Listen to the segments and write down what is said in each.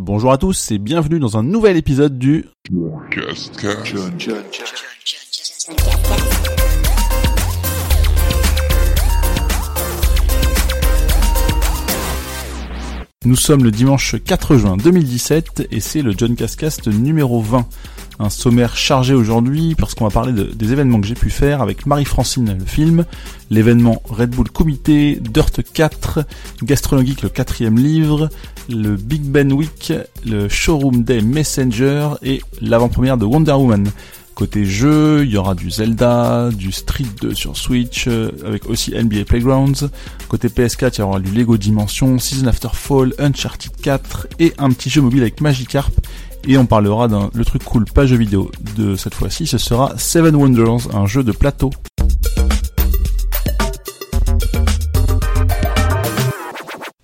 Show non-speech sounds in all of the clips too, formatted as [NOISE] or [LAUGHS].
Bonjour à tous et bienvenue dans un nouvel épisode du Nous sommes le dimanche 4 juin 2017 et c'est le John Cascast numéro 20 un sommaire chargé aujourd'hui parce qu'on va parler des événements que j'ai pu faire avec Marie-Francine le film, l'événement Red Bull Comité, Dirt 4, Gastrologique le quatrième livre, le Big Ben Week, le Showroom Day Messenger et l'avant-première de Wonder Woman. Côté jeu, il y aura du Zelda, du Street 2 sur Switch, euh, avec aussi NBA Playgrounds. Côté PS4, il y aura du Lego Dimension, Season After Fall, Uncharted 4 et un petit jeu mobile avec Magikarp et on parlera d'un le truc cool pas jeu vidéo de cette fois-ci, ce sera Seven Wonders, un jeu de plateau.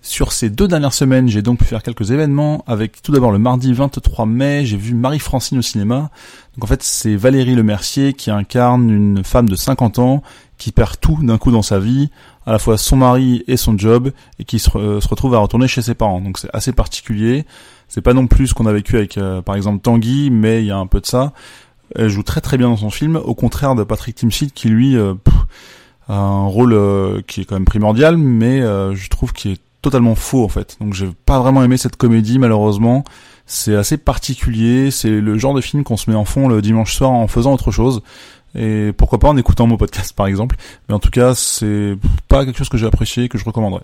Sur ces deux dernières semaines, j'ai donc pu faire quelques événements avec tout d'abord le mardi 23 mai, j'ai vu Marie-Francine au cinéma. Donc en fait, c'est Valérie Lemercier qui incarne une femme de 50 ans qui perd tout d'un coup dans sa vie, à la fois son mari et son job, et qui se, se retrouve à retourner chez ses parents. Donc c'est assez particulier. C'est pas non plus ce qu'on a vécu avec, euh, par exemple, Tanguy, mais il y a un peu de ça. Elle joue très très bien dans son film, au contraire de Patrick Timsit qui lui euh, a un rôle euh, qui est quand même primordial, mais je trouve qu'il est totalement faux en fait. Donc j'ai pas vraiment aimé cette comédie malheureusement. C'est assez particulier, c'est le genre de film qu'on se met en fond le dimanche soir en faisant autre chose. Et pourquoi pas en écoutant mon podcast par exemple. Mais en tout cas, c'est pas quelque chose que j'ai apprécié, que je recommanderais.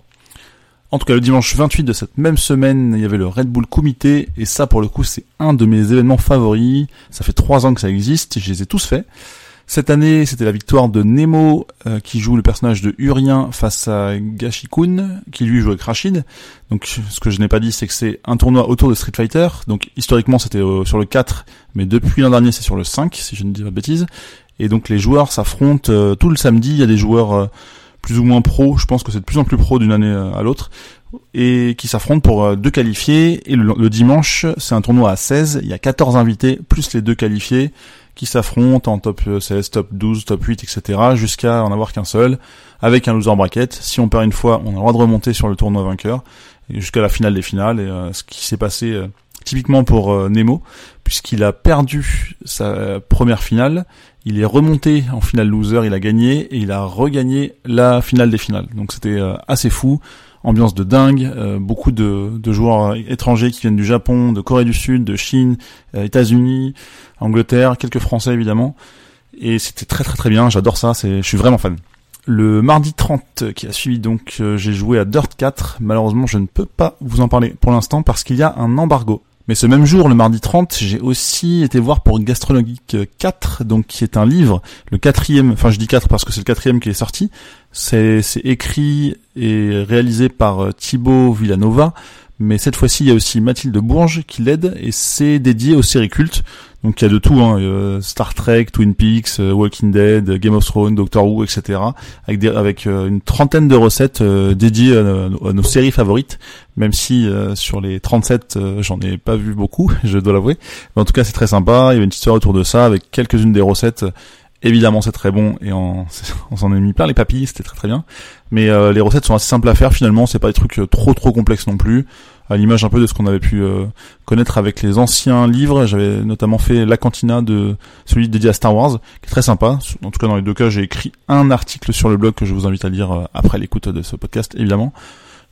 En tout cas, le dimanche 28 de cette même semaine, il y avait le Red Bull Comité, et ça, pour le coup, c'est un de mes événements favoris. Ça fait trois ans que ça existe, je les ai tous faits. Cette année, c'était la victoire de Nemo, euh, qui joue le personnage de Urien face à Gashikun, qui lui joue avec Rachid. Donc, ce que je n'ai pas dit, c'est que c'est un tournoi autour de Street Fighter. Donc, historiquement, c'était euh, sur le 4, mais depuis l'an dernier, c'est sur le 5, si je ne dis pas de bêtises. Et donc, les joueurs s'affrontent euh, tout le samedi. Il y a des joueurs plus ou moins pro, je pense que c'est de plus en plus pro d'une année euh, à l'autre, et qui s'affrontent pour euh, deux qualifiés. Et le, dimanche, c'est un tournoi à 16, il y a 14 invités, plus les deux qualifiés, qui s'affrontent en top 16, euh, top 12, top 8, etc., jusqu'à en avoir qu'un seul, avec un loser bracket. Si on perd une fois, on a le droit de remonter sur le tournoi vainqueur, jusqu'à la finale des finales, et ce qui s'est passé typiquement pour Nemo, puisqu'il a perdu sa première finale, il est remonté en finale loser, il a gagné et il a regagné la finale des finales. Donc c'était euh, assez fou, ambiance de dingue, euh, beaucoup de, joueurs étrangers qui viennent du Japon, de Corée du Sud, de Chine, euh, États-Unis, Angleterre, quelques Français évidemment. Et c'était très très très bien, j'adore ça, je suis vraiment fan. Le mardi 30 qui a suivi donc j'ai joué à Dirt 4. Malheureusement je ne peux pas vous en parler pour l'instant parce qu'il y a un embargo. Mais ce même jour, le mardi 30, j'ai aussi été voir pour Gastrologique 4, donc qui est un livre, le quatrième, enfin je dis 4 parce que c'est le quatrième qui est sorti. C'est écrit et réalisé par euh, Thibaut Villanova, mais cette fois-ci il y a aussi Mathilde Bourges qui l'aide et c'est dédié aux séries cultes. Donc il y a de tout, hein, Star Trek, Twin Peaks, euh, Walking Dead, Game of Thrones, Doctor Who, etc. Avec, euh, une trentaine de recettes euh, dédiées à, nos séries favorites, même si sur les 37 j'en ai pas vu beaucoup, [LAUGHS] je dois l'avouer. Mais en tout cas c'est très sympa, il y avait une histoire autour de ça avec quelques-unes des recettes. Évidemment c'est très bon et [LAUGHS] on, s'en est mis plein les papilles, c'était très très bien. Mais les recettes sont assez simples à faire finalement, c'est pas des trucs trop trop complexes non plus à l'image un peu de ce qu'on avait pu euh, connaître avec les anciens livres. J'avais notamment fait La Cantina de celui dédié à Star Wars, qui est très sympa. En tout cas, dans les deux cas, j'ai écrit un article sur le blog que je vous invite à lire euh, après l'écoute de ce podcast, évidemment.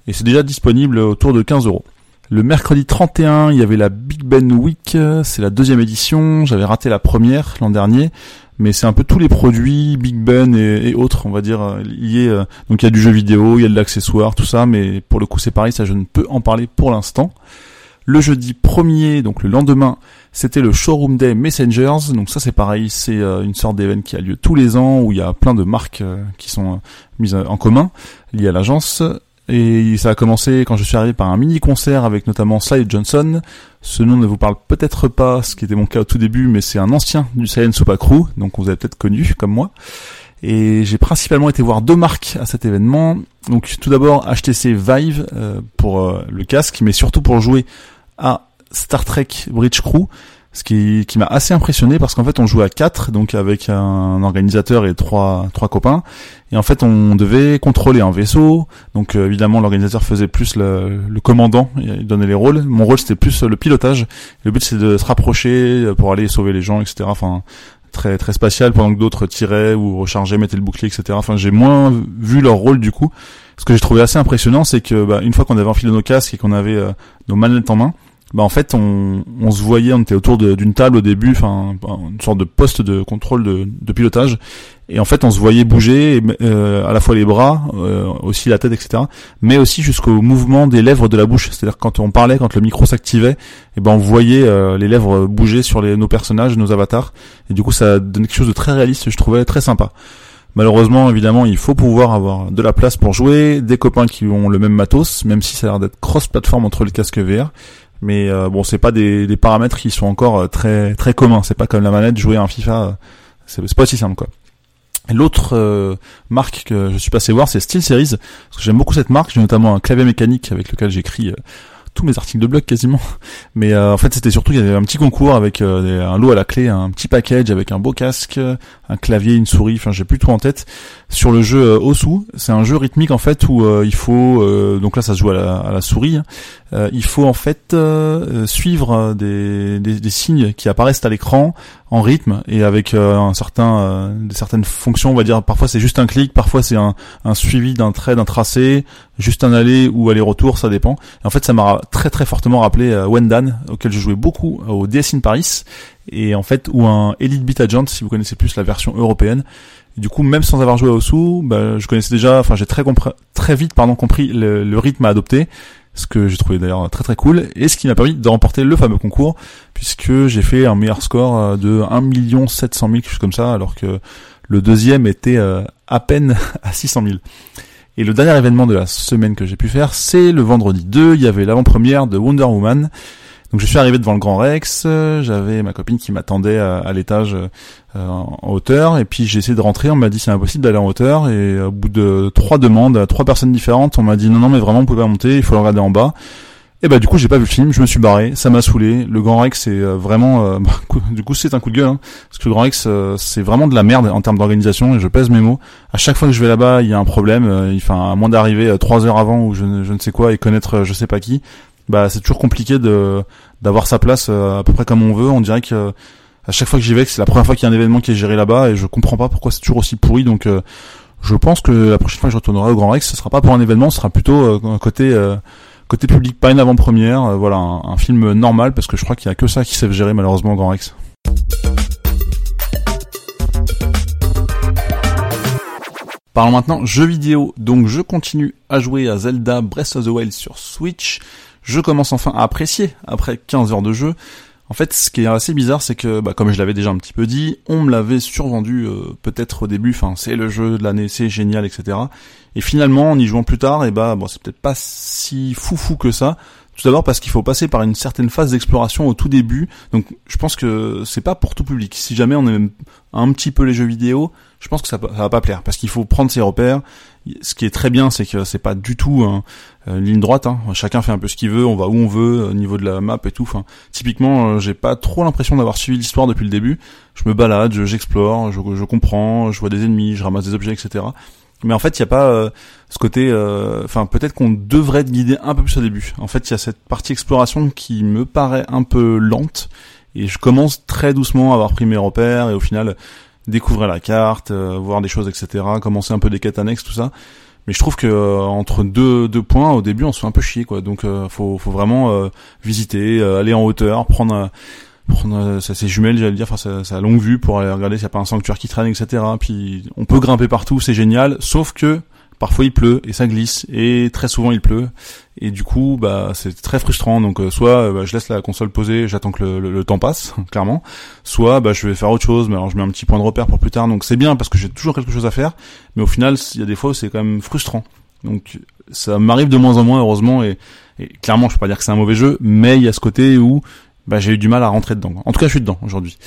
Et c'est déjà disponible autour de 15 euros. Le mercredi 31, il y avait la Big Ben Week, c'est la deuxième édition, j'avais raté la première l'an dernier, mais c'est un peu tous les produits Big Ben et, autres, on va dire, euh, liés. Euh, donc il y a du jeu vidéo, il y a de l'accessoire, tout ça, mais pour le coup c'est pareil, ça je ne peux en parler pour l'instant. Le jeudi 1er, donc le lendemain, c'était le Showroom Day Messengers. Donc ça c'est pareil, c'est euh, une sorte d'événement qui a lieu tous les ans où il y a plein de marques qui sont mises en commun liées à l'agence. Et ça a commencé quand je suis arrivé par un mini concert avec notamment Sly Johnson. Ce nom ne vous parle peut-être pas, ce qui était mon cas au tout début, mais c'est un ancien du Saiyan Super Crew, donc vous avez peut-être connu comme moi. Et j'ai principalement été voir deux marques à cet événement. Donc tout d'abord HTC Vive euh, pour euh, le casque, mais surtout pour jouer à Star Trek Bridge Crew. Ce qui, qui m'a assez impressionné parce qu'en fait on jouait à quatre, donc avec un organisateur et trois trois copains, et en fait on devait contrôler un vaisseau. Donc euh, évidemment l'organisateur faisait plus le, le, commandant, il donnait les rôles. Mon rôle c'était plus le pilotage. Le but c'est de se rapprocher pour aller sauver les gens, etc. Enfin très très spatial pendant que d'autres tiraient ou rechargeaient, mettaient le bouclier, etc. Enfin j'ai moins vu leur rôle du coup. Ce que j'ai trouvé assez impressionnant, c'est que bah, une fois qu'on avait enfilé nos casques et qu'on avait euh, nos manettes en main, bah en fait on, on se voyait, on était autour d'une table au début, enfin une sorte de poste de contrôle de, de pilotage, et en fait on se voyait bouger euh, à la fois les bras, euh, aussi la tête, etc. Mais aussi jusqu'au mouvement des lèvres de la bouche, c'est-à-dire quand on parlait, quand le micro s'activait, et eh ben on voyait euh, les lèvres bouger sur les, nos personnages, nos avatars, et du coup ça donnait quelque chose de très réaliste, je trouvais très sympa. Malheureusement, évidemment, il faut pouvoir avoir de la place pour jouer, des copains qui ont le même matos, même si ça a l'air d'être cross-platform entre les casques VR mais euh, bon c'est pas des, des, paramètres qui sont encore euh, très très communs c'est pas comme la manette jouer à un FIFA euh, c'est pas aussi simple quoi L'autre marque que je suis passé voir, c'est SteelSeries. Parce que j'aime beaucoup cette marque. J'ai notamment un clavier mécanique avec lequel j'écris tous mes articles de blog quasiment. [LAUGHS] Mais en fait, c'était surtout il y avait un petit concours avec un lot à la clé, un petit package avec un beau casque, un clavier, une souris. Enfin, j'ai plus tout en tête sur le jeu Osu. C'est un jeu rythmique en fait où il faut donc là ça se joue à la, à la souris. Euh, il faut en fait euh, suivre des, des, des, signes qui apparaissent à l'écran en rythme et avec euh, un certain, des certaines fonctions. On va dire parfois c'est juste un clic, parfois c'est un, un, suivi d'un trait, d'un tracé, juste un aller ou aller-retour, ça dépend. Et en fait, ça m'a très très fortement rappelé Wendan, auquel je jouais beaucoup au DS in Paris, et en fait ou un Elite Beat Agent, si vous connaissez plus la version européenne. du coup, même sans avoir joué au sous, bah, je connaissais déjà, enfin j'ai très très vite pardon compris le, le rythme à adopter ce que j'ai trouvé d'ailleurs très très cool, et ce qui m'a permis de remporter le fameux concours, puisque j'ai fait un meilleur score euh, de 1 700 000, quelque chose comme ça, alors que le deuxième était euh, à peine [LAUGHS] à 600 000. Et le dernier événement de la semaine que j'ai pu faire, c'est le vendredi 2, il y avait l'avant-première de Wonder Woman, donc je suis arrivé devant le Grand Rex, euh, j'avais ma copine qui m'attendait à, l'étage euh, en hauteur, et puis j'ai essayé de rentrer, on m'a dit c'est impossible d'aller en hauteur, et au bout de trois demandes à trois personnes différentes, on m'a dit non non mais vraiment vous pouvez pas monter, il faut le regarder en bas. Et bah du coup j'ai pas vu le film, je me suis barré, ça m'a saoulé. Le Grand Rex c'est euh, vraiment, [LAUGHS] bah, du coup c'est un coup de gueule, hein, parce que le Grand Rex c'est vraiment de la merde en termes d'organisation et je pèse mes mots. À chaque fois que je vais là-bas, il y a un problème. Enfin à moins d'arriver trois heures avant ou je, je, ne sais quoi et connaître je sais pas qui, bah c'est toujours compliqué de d'avoir sa place euh, à peu près comme on veut. On dirait que à chaque fois que j'y vais, c'est la première fois qu'il y a un événement qui est géré là-bas et je comprends pas pourquoi c'est toujours aussi pourri. Donc euh, je pense que la prochaine fois que je retournerai au Grand Rex, ce sera pas pour un événement, ce sera plutôt euh, côté côté public, pas une avant-première. voilà, un, film normal parce que je crois qu'il y a que ça qui savent gérer malheureusement au Grand Rex. Parlons maintenant jeux vidéo. Donc je continue à jouer à Zelda Breath of the Wild sur Switch je commence enfin à apprécier après 15 heures de jeu. En fait, ce qui est assez bizarre, c'est que, bah, comme je l'avais déjà un petit peu dit, on me l'avait survendu euh, peut-être au début, enfin, c'est le jeu de l'année, c'est génial, etc. Et finalement, en y jouant plus tard, et bah, bon, c'est peut-être pas si foufou que ça. Tout d'abord parce qu'il faut passer par une certaine phase d'exploration au tout début. Donc, je pense que c'est pas pour tout public. Si jamais on aime un petit peu les jeux vidéo, je pense que ça, ça va pas plaire parce qu'il faut prendre ses repères. Ce qui est très bien, c'est que c'est pas du tout une ligne droite. Hein. Chacun fait un peu ce qu'il veut, on va où on veut au niveau de la map et tout. Enfin, typiquement, euh, j'ai pas trop l'impression d'avoir suivi l'histoire depuis le début. Je me balade, j'explore, je, je, comprends, je vois des ennemis, je ramasse des objets, etc. Mais en fait, il y a pas euh, ce côté. Euh, enfin, peut-être qu'on devrait te guider un peu plus au début. En fait, il y a cette partie exploration qui me paraît un peu lente. Et je commence très doucement à avoir pris mes repères et au final découvrir la carte, euh, voir des choses, etc. Commencer un peu des quêtes annexes, tout ça. Mais je trouve que euh, entre deux, deux points, au début, on se fait un peu chier, quoi. Donc, euh, faut, faut vraiment visiter, aller en hauteur, prendre prendre ça ses jumelles j'allais dire enfin sa, longue vue pour aller regarder s'il n'y a pas un sanctuaire qui traîne etc puis on peut grimper partout c'est génial sauf que parfois il pleut et ça glisse et très souvent il pleut. Et du coup bah c'est très frustrant. Donc euh, soit euh, bah, je laisse la console posée j'attends que le, temps passe [LAUGHS] clairement. Soit bah je vais faire autre chose mais alors je mets un petit point de repère pour plus tard. Donc c'est bien parce que j'ai toujours quelque chose à faire mais au final il y a des fois où c'est quand même frustrant. Donc ça m'arrive de moins en moins heureusement et, clairement je peux pas dire que c'est un mauvais jeu mais il y a ce côté où bah j'ai eu du mal à rentrer dedans. En tout cas je suis dedans aujourd'hui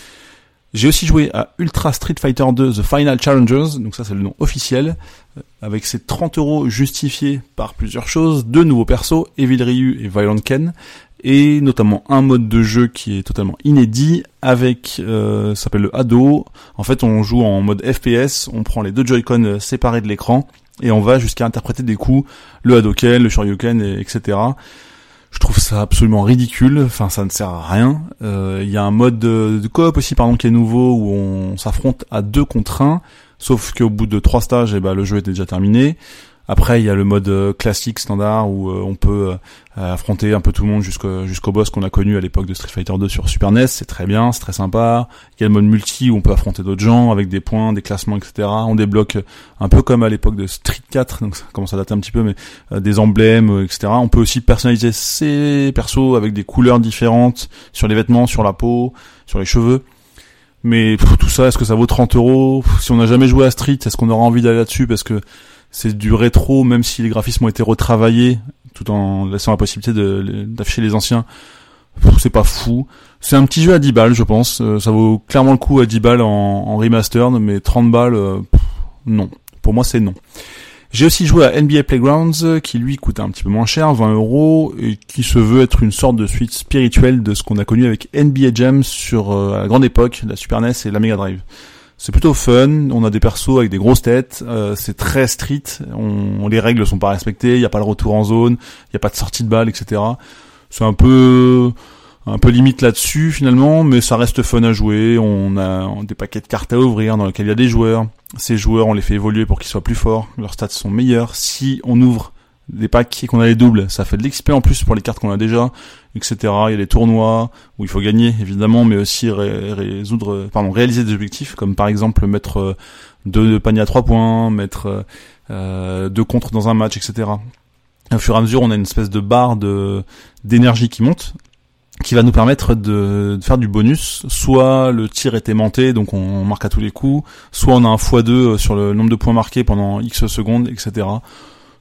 j'ai aussi joué à Ultra Street Fighter 2 The Final Challengers, donc ça c'est le nom officiel, euh, avec ses 30 euros justifiés par plusieurs choses, deux nouveaux persos, Evil Ryu et Violent Ken, et notamment un mode de jeu qui est totalement inédit avec euh, ça s'appelle le Hado. En fait, on joue en mode FPS, on prend les deux Joy-Con séparés de l'écran et on va jusqu'à interpréter des coups, le Hadoken, le Shoryuken, et, etc. Je trouve ça absolument ridicule. Enfin, ça ne sert à rien. Euh, il y a un mode de, de coop aussi, pardon, qui est nouveau où on s'affronte à deux contre un. Sauf qu'au bout de trois stages, eh ben, le jeu était déjà terminé. Après, il y a le mode euh, classique standard où euh, on peut euh, affronter un peu tout le monde jusqu'au jusqu'au boss qu'on a connu à l'époque de Street Fighter 2 sur Super NES. C'est très bien, c'est très sympa. Il y a le mode multi où on peut affronter d'autres gens avec des points, des classements, etc. On débloque un peu comme à l'époque de Street 4, donc ça commence à dater un petit peu, mais des emblèmes, etc. On peut aussi personnaliser ses persos avec des couleurs différentes sur les vêtements, sur la peau, sur les cheveux. Mais tout ça, est-ce que ça vaut 30 euros? Si on n'a jamais joué à Street, est-ce qu'on aura envie d'aller là-dessus? Parce que c'est du rétro, même si les graphismes ont été retravaillés, tout en laissant la possibilité d'afficher les anciens. C'est pas fou. C'est un petit jeu à 10 balles, je pense. Euh, ça vaut clairement le coup à 10 balles en, remastered, mais 30 balles, euh, non. Pour moi, c'est non. J'ai aussi joué à NBA Playgrounds, qui lui coûte un petit peu moins cher, 20 euros, et qui se veut être une sorte de suite spirituelle de ce qu'on a connu avec NBA Jam sur euh, la grande époque, la Super NES et la Mega Drive. C'est plutôt fun. On a des persos avec des grosses têtes. Euh, c'est très street. On, les règles sont pas respectées. Il n'y a pas le retour en zone. Il n'y a pas de sortie de balle, etc. C'est un peu un peu limite là-dessus finalement, mais ça reste fun à jouer. On a des paquets de cartes à ouvrir dans lesquels il y a des joueurs. Ces joueurs, on les fait évoluer pour qu'ils soient plus forts. Leurs stats sont meilleurs. Si on ouvre des packs et qu'on a les doubles, ça fait de l'XP en plus pour les cartes qu'on a déjà, etc. Il y a des tournois où il faut gagner évidemment, mais aussi résoudre, pardon, réaliser des objectifs, comme par exemple mettre euh, deux paniers à trois points, mettre euh, deux contres dans un match, etc. Au fur et à mesure, on a une espèce de barre de d'énergie qui monte, qui va nous permettre de, faire du bonus. Soit le tir est aimanté, donc on marque à tous les coups, soit on a un x2 sur le nombre de points marqués pendant X secondes, etc.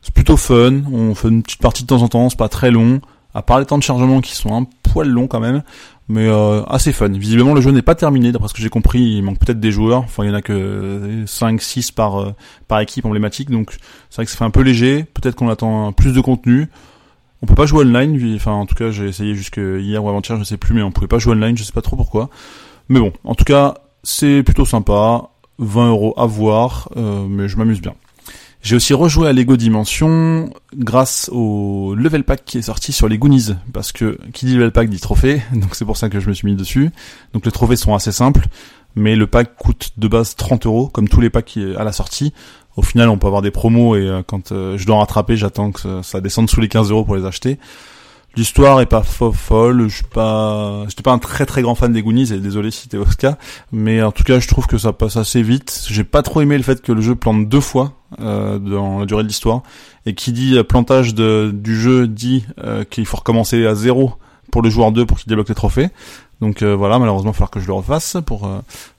C'est plutôt fun. On fait une petite partie de temps en temps, c'est pas très long. À part les temps de chargement qui sont un poil longs quand même, mais euh, assez fun. Visiblement le jeu n'est pas terminé, d'après ce que j'ai compris, il manque peut-être des joueurs. Enfin, il y en a que 5 6 par euh, par équipe emblématique, donc c'est vrai que ça fait un peu léger. Peut-être qu'on attend plus de contenu. On peut pas jouer online, enfin en tout cas j'ai essayé jusque hier ou avant-hier, je sais plus, mais on pouvait pas jouer online, je sais pas trop pourquoi. Mais bon, en tout cas c'est plutôt sympa, 20 euros à voir, euh, mais je m'amuse bien. J'ai aussi rejoué à Lego Dimension grâce au level pack qui est sorti sur les Goonies parce que qui dit level pack dit trophée [LAUGHS] donc c'est pour ça que je me suis mis dessus. Donc les trophées sont assez simples mais le pack coûte de base 30 euros comme tous les packs à la sortie. Au final on peut avoir des promos et euh, quand euh, je dois rattraper j'attends que ça descende sous les 15 euros pour les acheter. L'histoire est pas folle, je suis pas, j'étais pas un très très grand fan des Goonies et désolé si t'es Oscar, mais en tout cas je trouve que ça passe assez vite. J'ai pas trop aimé le fait que le jeu plante deux fois euh, dans la durée de l'histoire et qui dit euh, plantage de, du jeu dit euh, qu'il faut recommencer à zéro pour le joueur 2 pour qu'il débloque les trophées. Donc voilà, malheureusement il va falloir que je le refasse pour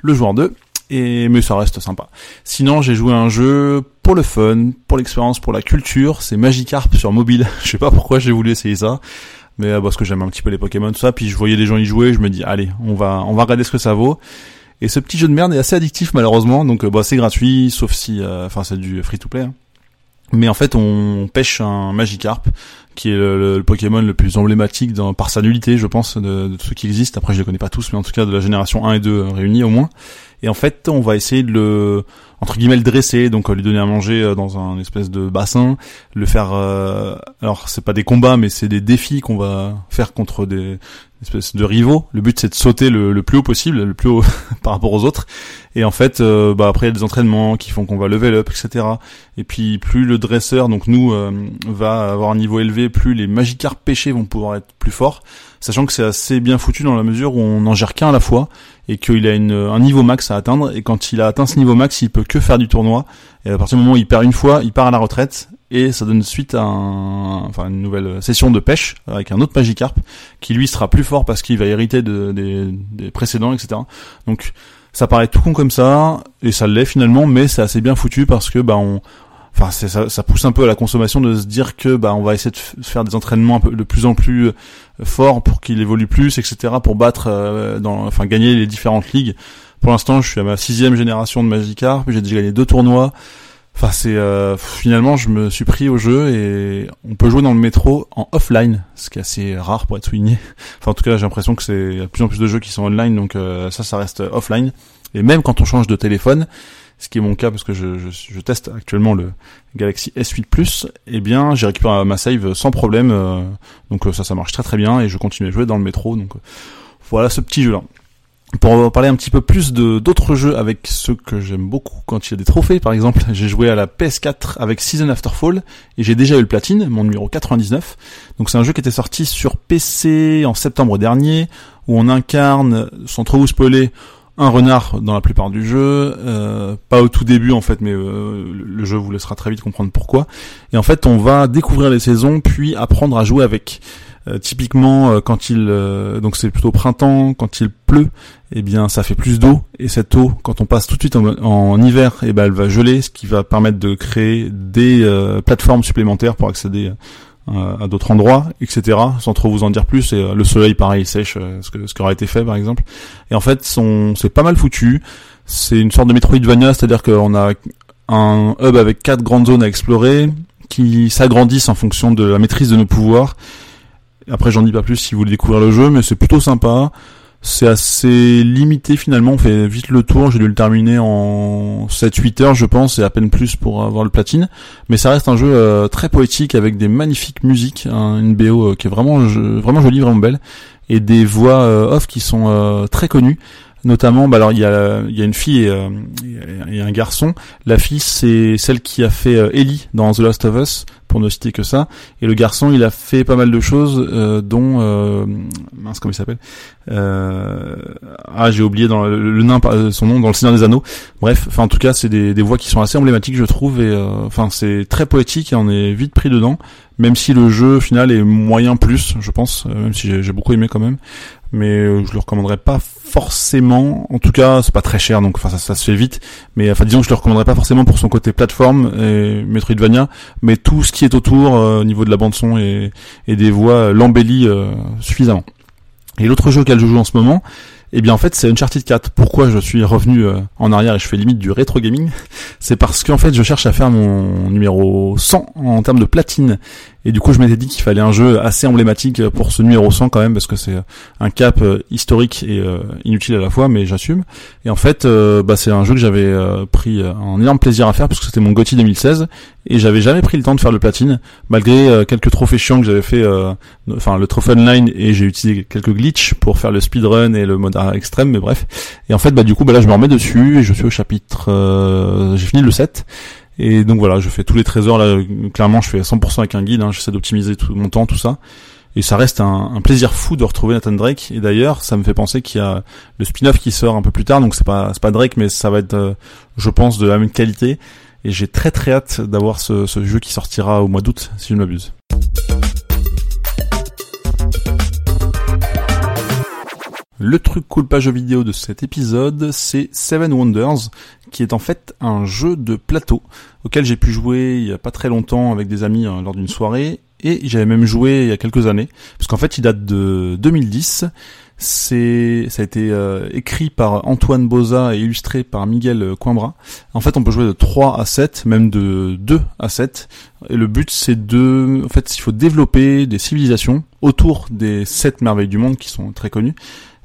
le joueur 2 et mais ça reste sympa. Sinon, j'ai joué un jeu pour le fun, pour l'expérience, pour la culture, c'est Magikarp sur mobile. [LAUGHS] je sais pas pourquoi j'ai voulu essayer ça, mais euh, parce que j'aime un petit peu les Pokémon tout ça, puis je voyais des gens y jouer, je me dis allez, on va on va regarder ce que ça vaut. Et ce petit jeu de merde est assez addictif malheureusement, donc euh, bah c'est gratuit, sauf si euh, enfin c'est du free to play. Hein. Mais en fait, on pêche un Magikarp, qui est le, Pokémon le plus emblématique dans, par sa nullité, je pense, de, de, ceux qui existent. Après, je les connais pas tous, mais en tout cas de la génération 1 et 2 réunis au moins. Et en fait, on va essayer de le entre guillemets le dresser, donc lui donner à manger euh, dans un espèce de bassin, le faire. Euh, alors c'est pas des combats, mais c'est des défis qu'on va faire contre des espèces de rivaux. Le but c'est de sauter le, plus haut possible, le plus haut [LAUGHS] par rapport aux autres. Et en fait, euh, bah après il y a des entraînements qui font qu'on va level up, etc. Et puis plus le dresseur, donc nous, va avoir un niveau élevé, plus les magicards pêchés vont pouvoir être plus forts sachant que c'est assez bien foutu dans la mesure où on n'en gère qu'un à la fois et qu'il a un niveau max à atteindre. Et quand il a atteint ce niveau max il peut que faire du tournoi. Et à partir du moment où il perd une fois il part à la retraite et ça donne suite à une nouvelle session de pêche avec un autre Magikarp qui lui sera plus fort parce qu'il va hériter de, des, des précédents etc donc ça paraît tout con comme ça et ça l'est finalement mais c'est assez bien foutu parce que bah on enfin ça, ça, pousse un peu à la consommation de se dire que bah on va essayer de faire des entraînements un peu de plus en plus euh, forts pour qu'il évolue plus etc pour battre euh, dans enfin gagner les différentes ligues pour l'instant je suis à ma sixième génération de Magikarp j'ai déjà gagné deux tournois Enfin, c'est euh, finalement, je me suis pris au jeu et on peut jouer dans le métro en offline, ce qui est assez rare pour être souligné. [LAUGHS] Enfin, en tout cas, j'ai l'impression que c'est de plus en plus de jeux qui sont online, donc euh, ça, ça reste offline. Et même quand on change de téléphone, ce qui est mon cas parce que je, je, je teste actuellement le Galaxy S8 Plus, eh bien, j'ai récupéré ma save sans problème. Euh, donc ça, ça marche très très bien et je continue à jouer dans le métro. Donc voilà ce petit jeu là pour parler un petit peu plus de d'autres jeux avec ceux que j'aime beaucoup quand il y a des trophées par exemple j'ai joué à la PS4 avec Season After Fall et j'ai déjà eu le platine mon numéro 99 donc c'est un jeu qui était sorti sur PC en septembre dernier où on incarne sans trop vous spoiler un renard dans la plupart du jeu, euh, pas au tout début en fait, mais euh, le jeu vous laissera très vite comprendre pourquoi. Et en fait, on va découvrir les saisons, puis apprendre à jouer avec. Euh, typiquement, quand il donc c'est plutôt printemps, quand il pleut, eh bien ça fait plus d'eau et cette eau, quand on passe tout de suite en, hiver, eh ben elle va geler, ce qui va permettre de créer des plateformes supplémentaires pour accéder à d'autres endroits, etc. Sans trop vous en dire plus. Et le soleil, pareil, sèche, ce, que, ce été fait, par exemple. Et en fait, son, c'est pas mal foutu. C'est une sorte de Metroidvania, c'est-à-dire qu'on a un hub avec quatre grandes zones à explorer qui s'agrandissent en fonction de la maîtrise de nos pouvoirs après, j'en dis pas plus si vous voulez découvrir le jeu, mais c'est plutôt sympa. C'est assez limité finalement, on fait vite le tour, j'ai dû le terminer en 7-8 heures je pense, et à peine plus pour avoir le platine. Mais ça reste un jeu euh, très poétique avec des magnifiques musiques, hein, une BO euh, qui est vraiment, vraiment jolie, vraiment belle, et des voix euh, off qui sont très connues. Notamment, bah alors il y a, y a une fille et, un garçon. La fille c'est celle qui a fait Ellie dans The Last of Us, pour ne citer que ça. Et le garçon, il a fait pas mal de choses, euh, dont euh, mince comment il s'appelle euh, Ah, j'ai oublié dans le, nain son nom dans le Seigneur des Anneaux. Bref, enfin en tout cas, c'est des, des voix qui sont assez emblématiques, je trouve. Et enfin, c'est très poétique et on est vite pris dedans. Même si le jeu final est moyen plus, je pense, même si j'ai beaucoup aimé quand même mais euh, je le recommanderais pas forcément. En tout cas, c'est pas très cher, donc enfin ça, ça, se fait vite. Mais enfin disons que je le recommanderais pas forcément pour son côté plateforme et Metroidvania, mais tout ce qui est autour euh, au niveau de la bande son et, et des voix euh, l'embellit suffisamment. Et l'autre jeu auquel je joue en ce moment, eh bien en fait c'est Uncharted 4. Pourquoi je suis revenu en arrière et je fais limite du rétro gaming? C'est parce qu'en fait je cherche à faire mon numéro 100 en termes de platine et du coup, je m'étais dit qu'il fallait un jeu assez emblématique pour ce numéro 100 quand même, parce que c'est un cap euh, historique et euh, inutile à la fois, mais j'assume. Et en fait, euh, bah, c'est un jeu que j'avais pris un énorme plaisir à faire, parce que c'était mon GOTY 2016, et j'avais jamais pris le temps de faire le platine, malgré quelques trophées chiants que j'avais fait, enfin le trophée online, et j'ai utilisé quelques glitches pour faire le speedrun et le mode extrême, mais bref. Et en fait, bah du coup, bah là, je me remets dessus, et je suis au chapitre... j'ai fini le 7, et donc voilà, je fais tous les trésors là. Clairement, je fais 100% avec un guide. Hein, J'essaie d'optimiser tout mon temps, tout ça. Et ça reste un, plaisir fou de retrouver Nathan Drake. Et d'ailleurs, ça me fait penser qu'il y a le spin-off qui sort un peu plus tard. Donc c'est pas c'est pas Drake, mais ça va être, euh, je pense, de la même qualité. Et j'ai très très hâte d'avoir ce, ce jeu qui sortira au mois d'août, si je ne m'abuse. Le truc cool page vidéo de cet épisode, c'est Seven Wonders, qui est en fait un jeu de plateau auquel j'ai pu jouer il y a pas très longtemps avec des amis hein, lors d'une soirée, et j'avais même joué il y a quelques années, parce qu'en fait il date de 2010. C'est, ça a été euh, écrit par Antoine Boza et illustré par Miguel Coimbra. En fait, on peut jouer de 3 à 7, même de 2 à 7. Et le but, c'est de, en fait, il faut développer des civilisations autour des 7 merveilles du monde qui sont très connues.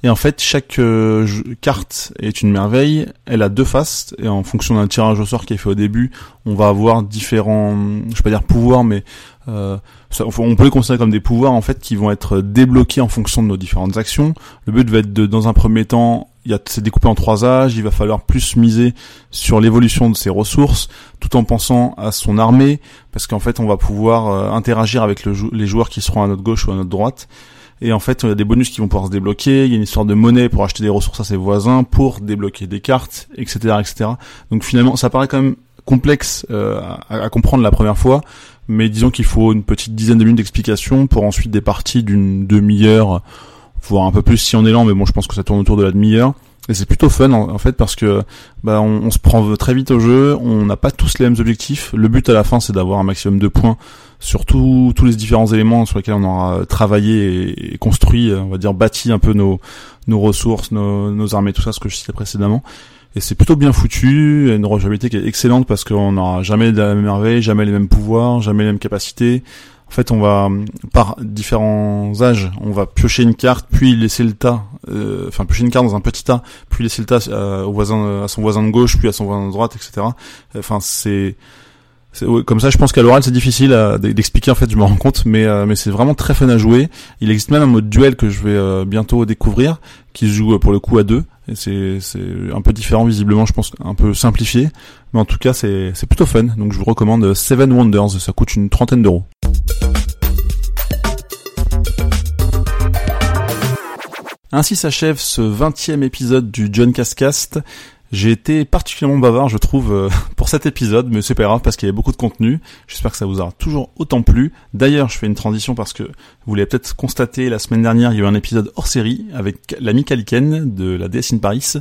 Et en fait, chaque euh, carte est une merveille. Elle a deux faces et en fonction d'un tirage au sort qui est fait au début, on va avoir différents, je vais pas dire pouvoirs, mais euh, on peut les considérer comme des pouvoirs en fait qui vont être débloqués en fonction de nos différentes actions. Le but va être de, dans un premier temps, c'est découpé en trois âges. Il va falloir plus miser sur l'évolution de ses ressources, tout en pensant à son armée, parce qu'en fait, on va pouvoir euh, interagir avec les joueurs qui seront à notre gauche ou à notre droite. Et en fait, il y a des bonus qui vont pouvoir se débloquer. Il y a une histoire de monnaie pour acheter des ressources à ses voisins, pour débloquer des cartes, etc., etc. Donc finalement, ça paraît quand même complexe euh, à, comprendre la première fois, mais disons qu'il faut une petite dizaine de minutes d'explication pour ensuite des parties d'une demi-heure, voire un peu plus si on est lent, mais bon, je pense que ça tourne autour de la demi-heure. Et c'est plutôt fun en, fait parce que bah, on, se prend très vite au jeu, on n'a pas tous les mêmes objectifs. Le but à la fin c'est d'avoir un maximum de points sur tous les différents éléments sur lesquels on aura travaillé et, construit, on va dire bâti un peu nos, nos ressources, nos, nos armées, tout ça, ce que je citais précédemment. et c'est plutôt bien foutu, une rejouabilité qui est excellente parce qu'on n'aura jamais la même merveille, jamais les mêmes pouvoirs, jamais les mêmes capacités. En fait, on va par différents âges, on va piocher une carte, puis laisser le tas, euh, enfin piocher une carte dans un petit tas, puis laisser le tas euh, au voisin, à son voisin de gauche, puis à son voisin de droite, etc. Enfin, c'est comme ça, je pense qu'à l'oral c'est difficile d'expliquer en fait, je me rends compte, mais euh, mais c'est vraiment très fun à jouer. Il existe même un mode duel que je vais bientôt découvrir, qui se joue pour le coup à deux. Et c'est un peu différent visiblement, je pense, un peu simplifié, mais en tout cas c'est plutôt fun. Donc je vous recommande Seven Wonders, ça coûte une trentaine d'euros. Ainsi s'achève ce 20 épisode du John Cascast. J'ai été particulièrement bavard, je trouve, euh, [LAUGHS] pour cet épisode, mais c'est pas grave parce qu'il y avait beaucoup de contenu. J'espère que ça vous aura toujours autant plu. D'ailleurs, je fais une transition parce que vous l'avez peut-être constaté, la semaine dernière, il y a eu un épisode hors série avec l'ami Kaliken de la DS in Paris.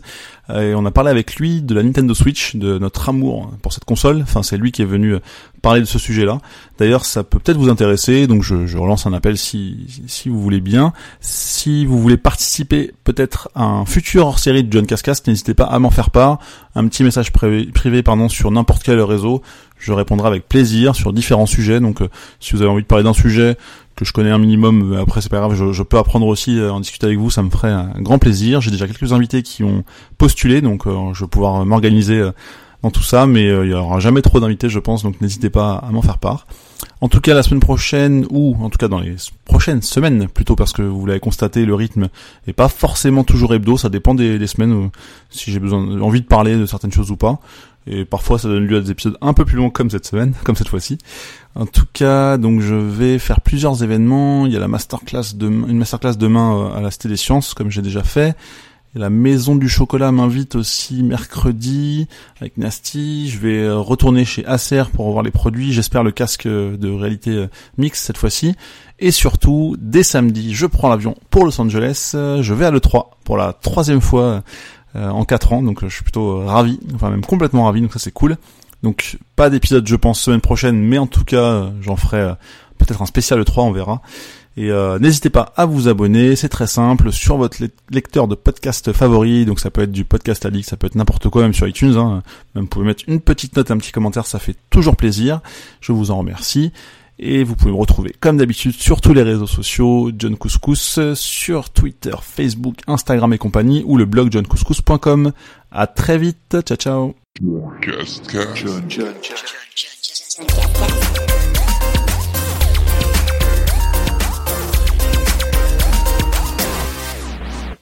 Et on a parlé avec lui de la Nintendo Switch, de notre amour pour cette console. Enfin, c'est lui qui est venu parler de ce sujet-là. D'ailleurs, ça peut peut-être vous intéresser, donc je, relance un appel si, si vous voulez bien. Si vous voulez participer peut-être à un futur hors-série de John Cascast, n'hésitez pas à m'en faire part. Un petit message privé, pardon, sur n'importe quel réseau. Je répondrai avec plaisir sur différents sujets. Donc, euh, si vous avez envie de parler d'un sujet que je connais un minimum, euh, après c'est pas grave, je, peux apprendre aussi, euh, en discuter avec vous, ça me ferait un grand plaisir. J'ai déjà quelques invités qui ont postulé, donc je vais pouvoir m'organiser dans tout ça, mais il y aura jamais trop d'invités, je pense, donc n'hésitez pas à m'en faire part. En tout cas, la semaine prochaine, ou en tout cas dans les prochaines semaines, plutôt parce que vous l'avez constaté, le rythme est pas forcément toujours hebdo, ça dépend des, semaines, si j'ai besoin, envie de parler de certaines choses ou pas. Et parfois, ça donne lieu à des épisodes un peu plus longs comme cette semaine, [LAUGHS] comme cette fois-ci. En tout cas, donc je vais faire plusieurs événements. Il y a la masterclass de, une masterclass demain euh, à la Cité des Sciences, comme j'ai déjà fait. La Maison du Chocolat m'invite aussi mercredi avec Nasty. Je vais euh, retourner chez Acer pour voir les produits. J'espère le casque de réalité euh, mixte cette fois-ci. Et surtout, dès samedi, je prends l'avion pour Los Angeles. Je vais à l'E3 pour la troisième fois euh, en quatre ans. Donc je suis plutôt ravi, enfin même complètement ravi. Donc ça c'est cool. Donc pas d'épisode je pense semaine prochaine, mais en tout cas j'en ferai peut-être un spécial E3, on verra. Et euh, n'hésitez pas à vous abonner, c'est très simple, sur votre lecteur de podcast favori, donc ça peut être du podcast addict, ça peut être n'importe quoi, même sur iTunes, hein. même vous pouvez mettre une petite note, un petit commentaire, ça fait toujours plaisir, je vous en remercie. Et vous pouvez me retrouver comme d'habitude sur tous les réseaux sociaux, John Couscous, sur Twitter, Facebook, Instagram et compagnie, ou le blog johncouscous.com. À très vite, ciao ciao.